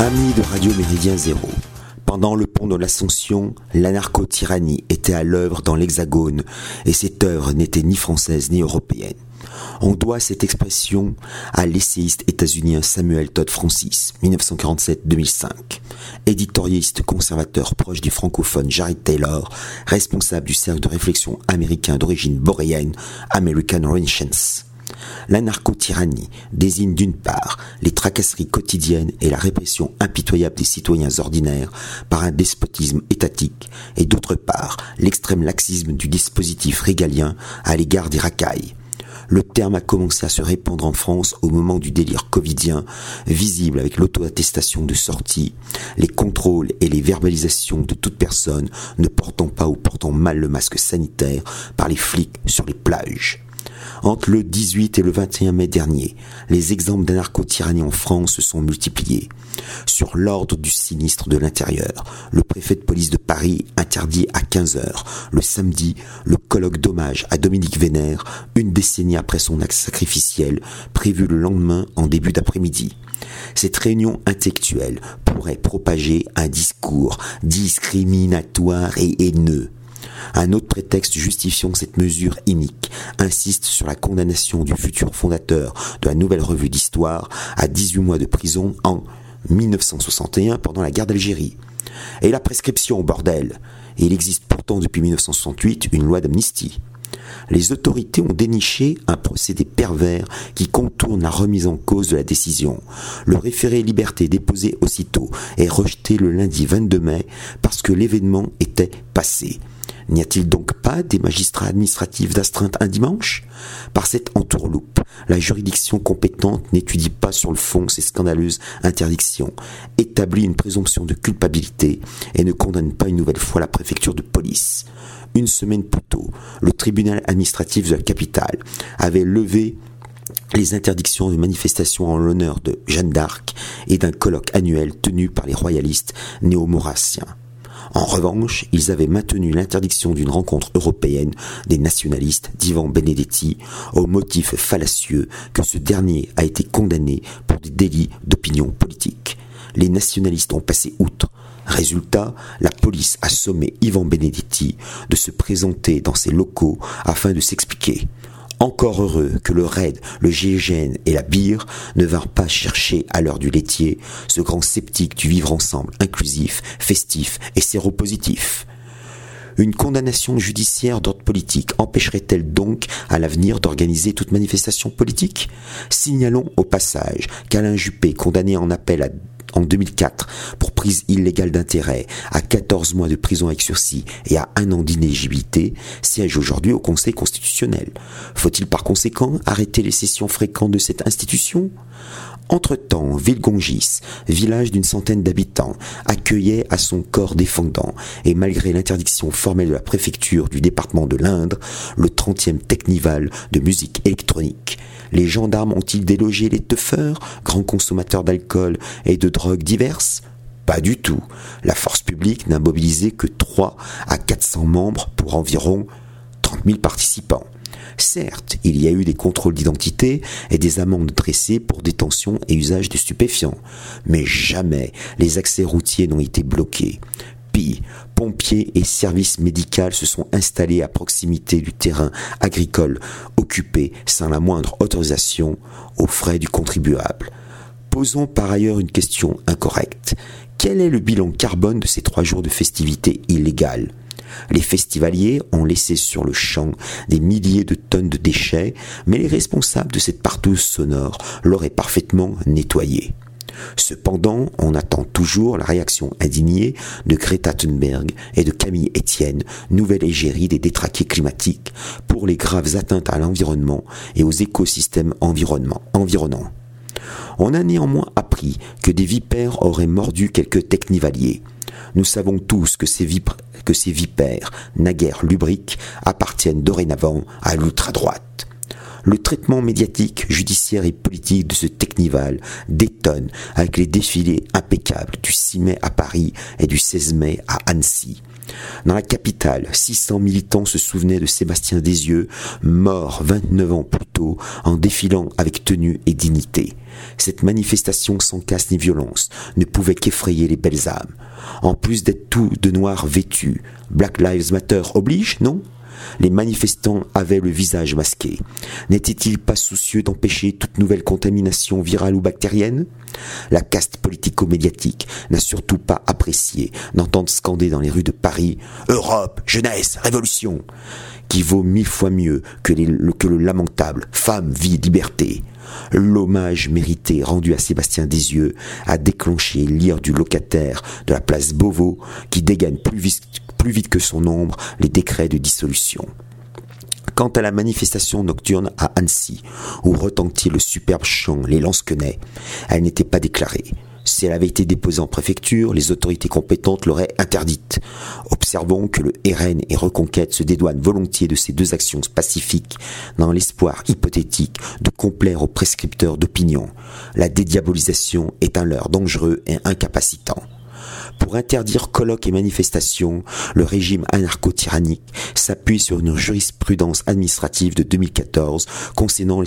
Amis de Radio Méridien Zéro. Pendant le pont de l'Ascension, l'anarcho-tyrannie était à l'œuvre dans l'Hexagone, et cette œuvre n'était ni française ni européenne. On doit cette expression à l'essayiste états-unien Samuel Todd Francis, 1947-2005, éditorialiste conservateur proche du francophone Jared Taylor, responsable du cercle de réflexion américain d'origine boréenne American Renaissance. L'anarcho-tyrannie désigne d'une part les tracasseries quotidiennes et la répression impitoyable des citoyens ordinaires par un despotisme étatique et d'autre part l'extrême laxisme du dispositif régalien à l'égard des racailles. Le terme a commencé à se répandre en France au moment du délire covidien, visible avec l'auto-attestation de sortie, les contrôles et les verbalisations de toute personne ne portant pas ou portant mal le masque sanitaire par les flics sur les plages. Entre le 18 et le 21 mai dernier, les exemples d'anarcho-tyrannie en France se sont multipliés. Sur l'ordre du sinistre de l'intérieur, le préfet de police de Paris interdit à 15 heures, le samedi, le colloque d'hommage à Dominique Vénère, une décennie après son acte sacrificiel, prévu le lendemain en début d'après-midi. Cette réunion intellectuelle pourrait propager un discours discriminatoire et haineux un autre prétexte justifiant cette mesure inique insiste sur la condamnation du futur fondateur de la nouvelle revue d'histoire à 18 mois de prison en 1961 pendant la guerre d'Algérie. Et la prescription, bordel Il existe pourtant depuis 1968 une loi d'amnistie. Les autorités ont déniché un procédé pervers qui contourne la remise en cause de la décision. Le référé liberté déposé aussitôt est rejeté le lundi 22 mai parce que l'événement était passé. N'y a-t-il donc pas des magistrats administratifs d'astreinte un dimanche? Par cette entourloupe, la juridiction compétente n'étudie pas sur le fond ces scandaleuses interdictions, établit une présomption de culpabilité et ne condamne pas une nouvelle fois la préfecture de police. Une semaine plus tôt, le tribunal administratif de la capitale avait levé les interdictions de manifestations en l'honneur de Jeanne d'Arc et d'un colloque annuel tenu par les royalistes néo-maurassiens. En revanche, ils avaient maintenu l'interdiction d'une rencontre européenne des nationalistes d'Ivan Benedetti au motif fallacieux que ce dernier a été condamné pour des délits d'opinion politique. Les nationalistes ont passé outre. Résultat, la police a sommé Ivan Benedetti de se présenter dans ses locaux afin de s'expliquer. Encore heureux que le RAID, le GIGN et la BIR ne vinrent pas chercher à l'heure du laitier ce grand sceptique du vivre ensemble inclusif, festif et séropositif. Une condamnation judiciaire d'ordre politique empêcherait-elle donc à l'avenir d'organiser toute manifestation politique? Signalons au passage qu'Alain Juppé, condamné en appel à en 2004 pour prise illégale d'intérêt à 14 mois de prison avec sursis et à un an d'inéligibilité siège aujourd'hui au Conseil constitutionnel. Faut-il par conséquent arrêter les sessions fréquentes de cette institution? Entre-temps, Villegongis, village d'une centaine d'habitants, accueillait à son corps défendant, et malgré l'interdiction formelle de la préfecture du département de l'Indre, le 30e Technival de musique électronique. Les gendarmes ont-ils délogé les teufeurs, grands consommateurs d'alcool et de drogues diverses? Pas du tout. La force publique n'a mobilisé que 3 à 400 membres pour environ 30 000 participants. Certes, il y a eu des contrôles d'identité et des amendes dressées pour détention et usage de stupéfiants, mais jamais les accès routiers n'ont été bloqués. Pis, pompiers et services médicaux se sont installés à proximité du terrain agricole occupé sans la moindre autorisation aux frais du contribuable. Posons par ailleurs une question incorrecte. Quel est le bilan carbone de ces trois jours de festivités illégales? Les festivaliers ont laissé sur le champ des milliers de tonnes de déchets, mais les responsables de cette partouze sonore l'auraient parfaitement nettoyé. Cependant, on attend toujours la réaction indignée de Greta Thunberg et de Camille Etienne, nouvelle égérie des détraqués climatiques, pour les graves atteintes à l'environnement et aux écosystèmes environnants. On a néanmoins appris que des vipères auraient mordu quelques technivaliers. Nous savons tous que ces, vipères, naguère lubriques, appartiennent dorénavant à l'ultra-droite. Le traitement médiatique, judiciaire et politique de ce technival détonne avec les défilés impeccables du 6 mai à Paris et du 16 mai à Annecy. Dans la capitale, 600 militants se souvenaient de Sébastien Desieux, mort 29 ans plus tôt en défilant avec tenue et dignité. Cette manifestation sans casse ni violence ne pouvait qu'effrayer les belles âmes. En plus d'être tout de noir vêtu, Black Lives Matter oblige, non? Les manifestants avaient le visage masqué. N'étaient-ils pas soucieux d'empêcher toute nouvelle contamination virale ou bactérienne? La caste politico-médiatique n'a surtout pas apprécié d'entendre scander dans les rues de Paris Europe, jeunesse, révolution qui vaut mille fois mieux que, le lamentable Femme, vie, liberté. L'hommage mérité rendu à Sébastien Desieux a déclenché l'ire du locataire de la place Beauvau qui dégaine plus vite vite que son ombre les décrets de dissolution. Quant à la manifestation nocturne à Annecy, où retentit le superbe chant Les Lansquenets, elle n'était pas déclarée. Si elle avait été déposée en préfecture, les autorités compétentes l'auraient interdite. Observons que le RN et Reconquête se dédouanent volontiers de ces deux actions pacifiques dans l'espoir hypothétique de complaire aux prescripteurs d'opinion. La dédiabolisation est un leurre dangereux et incapacitant. Pour interdire colloques et manifestations, le régime anarcho-tyrannique s'appuie sur une jurisprudence administrative de 2014 concernant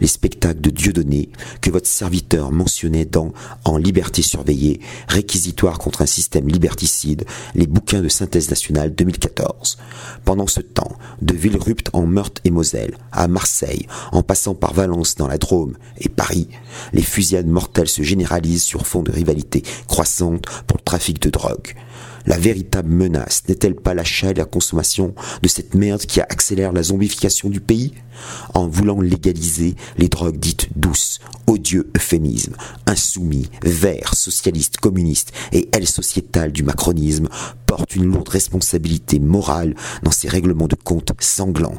les, spectacles de Dieudonné que votre serviteur mentionnait dans En liberté surveillée, réquisitoire contre un système liberticide, les bouquins de synthèse nationale 2014. Pendant ce temps, de Villerupt en Meurthe et Moselle, à Marseille, en passant par Valence dans la Drôme et Paris, les fusillades mortelles se généralisent sur fond de rivalité croissante pour le trafic de drogue. La véritable menace n'est-elle pas l'achat et la consommation de cette merde qui accélère la zombification du pays? En voulant légaliser les drogues dites douces, odieux euphémisme, insoumis, verts, socialistes, communistes et ailes sociétales du macronisme portent une lourde responsabilité morale dans ces règlements de compte sanglants.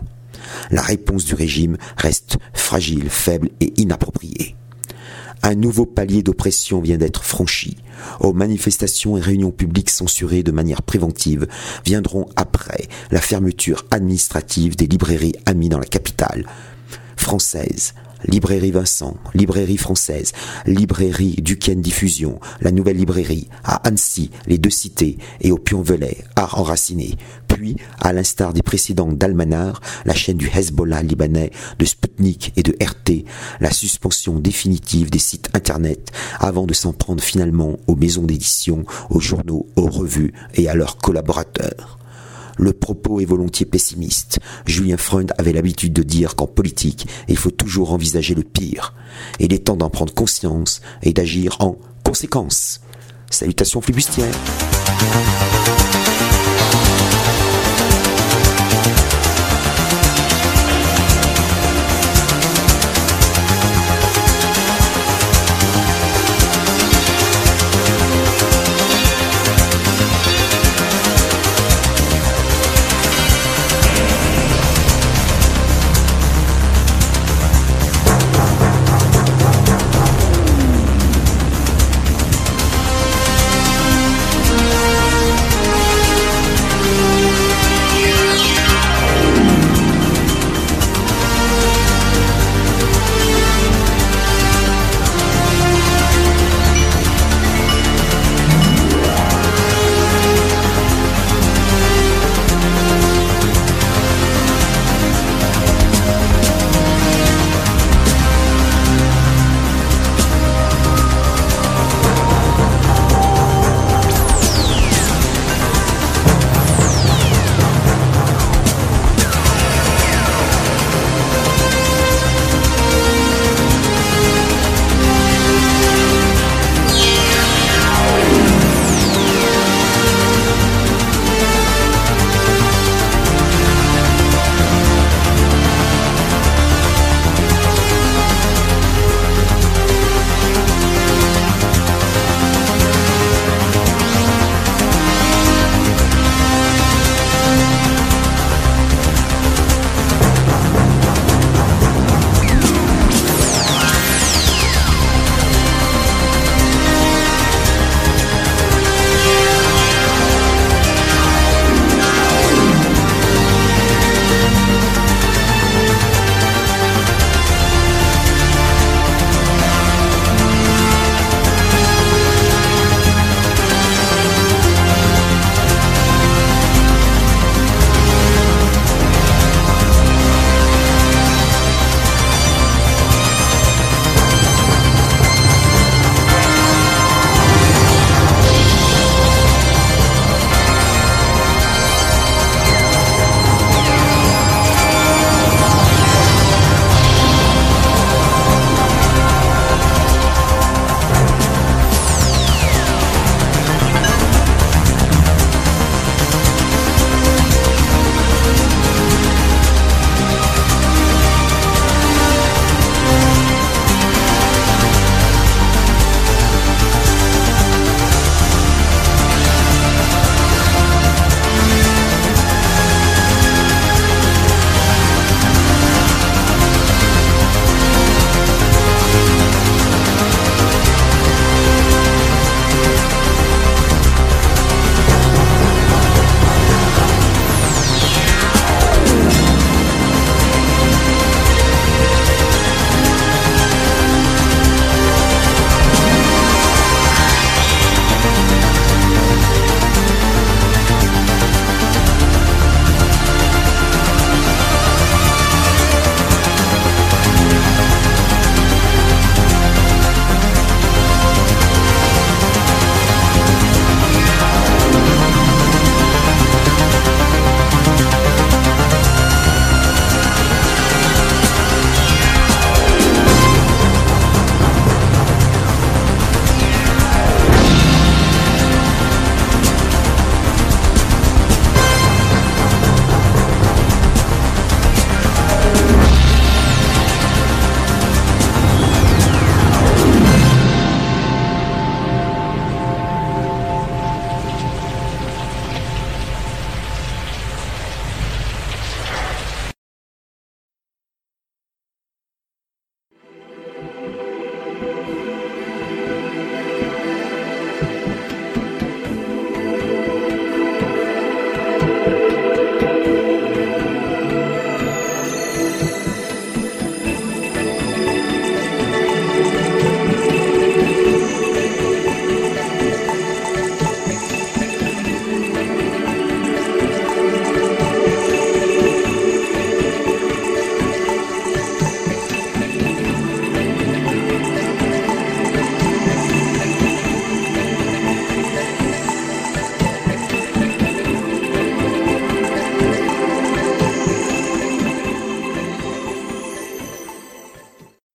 La réponse du régime reste fragile, faible et inappropriée. Un nouveau palier d'oppression vient d'être franchi. Aux manifestations et réunions publiques censurées de manière préventive viendront après la fermeture administrative des librairies amies dans la capitale française. Librairie Vincent, Librairie Française, Librairie Duquesne Diffusion, la Nouvelle Librairie, à Annecy, les Deux Cités et au Pion-Velay, à Enraciné, à l'instar des précédents d'Almanar, la chaîne du Hezbollah libanais, de Sputnik et de RT, la suspension définitive des sites internet avant de s'en prendre finalement aux maisons d'édition, aux journaux, aux revues et à leurs collaborateurs. Le propos est volontiers pessimiste. Julien Freund avait l'habitude de dire qu'en politique, il faut toujours envisager le pire. Il est temps d'en prendre conscience et d'agir en conséquence. Salutations flibustières.